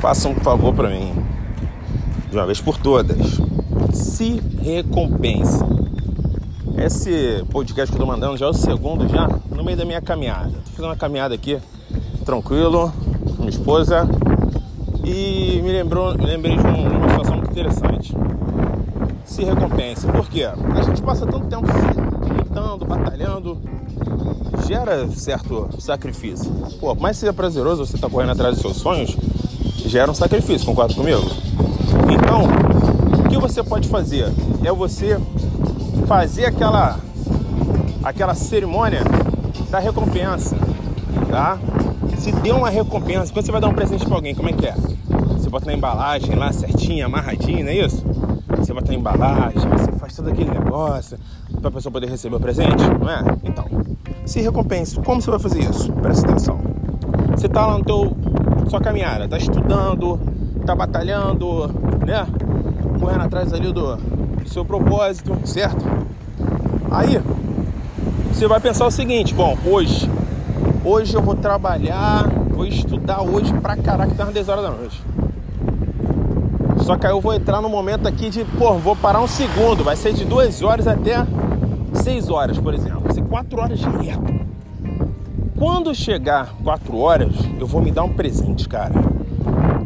façam um favor para mim, de uma vez por todas. Se recompense. Esse podcast que eu tô mandando já é o segundo já, no meio da minha caminhada. Tô fazendo uma caminhada aqui, tranquilo, com minha esposa. E me lembrou, me lembrei de uma situação muito interessante. Se recompense. Por quê? A gente passa tanto tempo lutando, batalhando, gera certo sacrifício. Pô, mais seja prazeroso você tá correndo atrás dos seus sonhos, gera um sacrifício, concorda comigo? Então, o que você pode fazer? É você fazer aquela aquela cerimônia da recompensa, tá? Se deu uma recompensa, quando você vai dar um presente para alguém, como é que é? Você bota na embalagem lá certinha, amarradinha, não é isso? Você bota na embalagem, você faz todo aquele negócio para a pessoa poder receber o presente, não é? Então, se recompense. Como você vai fazer isso? Presta atenção. Você tá lá no teu sua caminhada, tá estudando, tá batalhando, né? Correndo atrás ali do, do seu propósito, certo? Aí você vai pensar o seguinte, bom, hoje, hoje eu vou trabalhar, vou estudar hoje pra caraca, tá umas 10 horas da noite. Só que aí eu vou entrar no momento aqui de, pô, vou parar um segundo, vai ser de 2 horas até 6 horas, por exemplo. Vai ser 4 horas direto. Quando chegar 4 horas, eu vou me dar um presente, cara.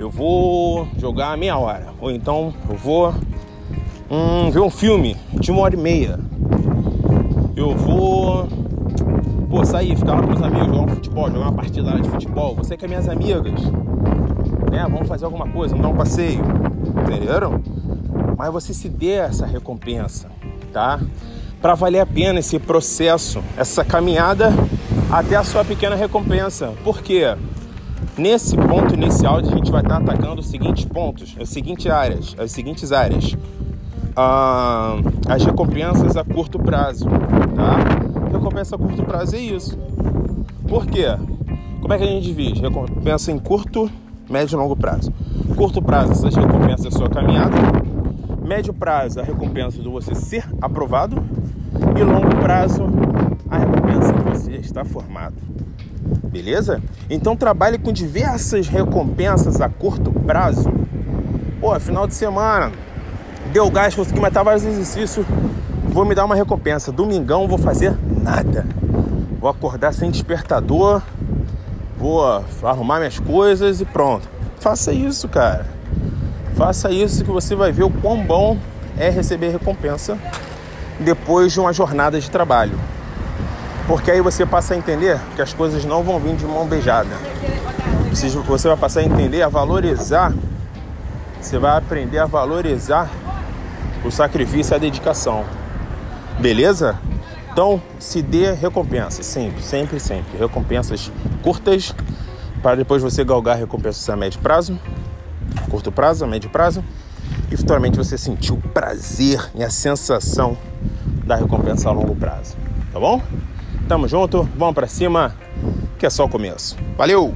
Eu vou jogar meia hora. Ou então eu vou hum, ver um filme de uma hora e meia. Eu vou pô, sair, ficar lá com os amigos, jogar um futebol, jogar uma partida de futebol. Você com as minhas amigas, né? Vamos fazer alguma coisa, vamos dar um passeio. Entenderam? Mas você se dê essa recompensa, tá? Para valer a pena esse processo, essa caminhada até a sua pequena recompensa. Por quê? Nesse ponto, áudio, a gente vai estar atacando os seguintes pontos, as seguintes áreas, as seguintes áreas. Ah, as recompensas a curto prazo, tá? Recompensa a curto prazo é isso. Por quê? Como é que a gente divide? Recompensa em curto, médio e longo prazo. Curto prazo, essas recompensas a sua caminhada. Médio prazo, a recompensa de você ser aprovado. E longo prazo, a recompensa está formado. Beleza? Então trabalhe com diversas recompensas a curto prazo. Pô, final de semana, deu gás, consegui matar vários exercícios, vou me dar uma recompensa. Domingão vou fazer nada. Vou acordar sem despertador, vou arrumar minhas coisas e pronto. Faça isso, cara. Faça isso que você vai ver o quão bom é receber recompensa depois de uma jornada de trabalho. Porque aí você passa a entender que as coisas não vão vir de mão beijada. Você vai passar a entender, a valorizar. Você vai aprender a valorizar o sacrifício e a dedicação. Beleza? Então, se dê recompensa, sempre, sempre, sempre. Recompensas curtas, para depois você galgar recompensas a médio prazo, curto prazo, a médio prazo, e futuramente você sentir o prazer e a sensação da recompensa a longo prazo. Tá bom? Tamo junto, vamos para cima, que é só o começo. Valeu!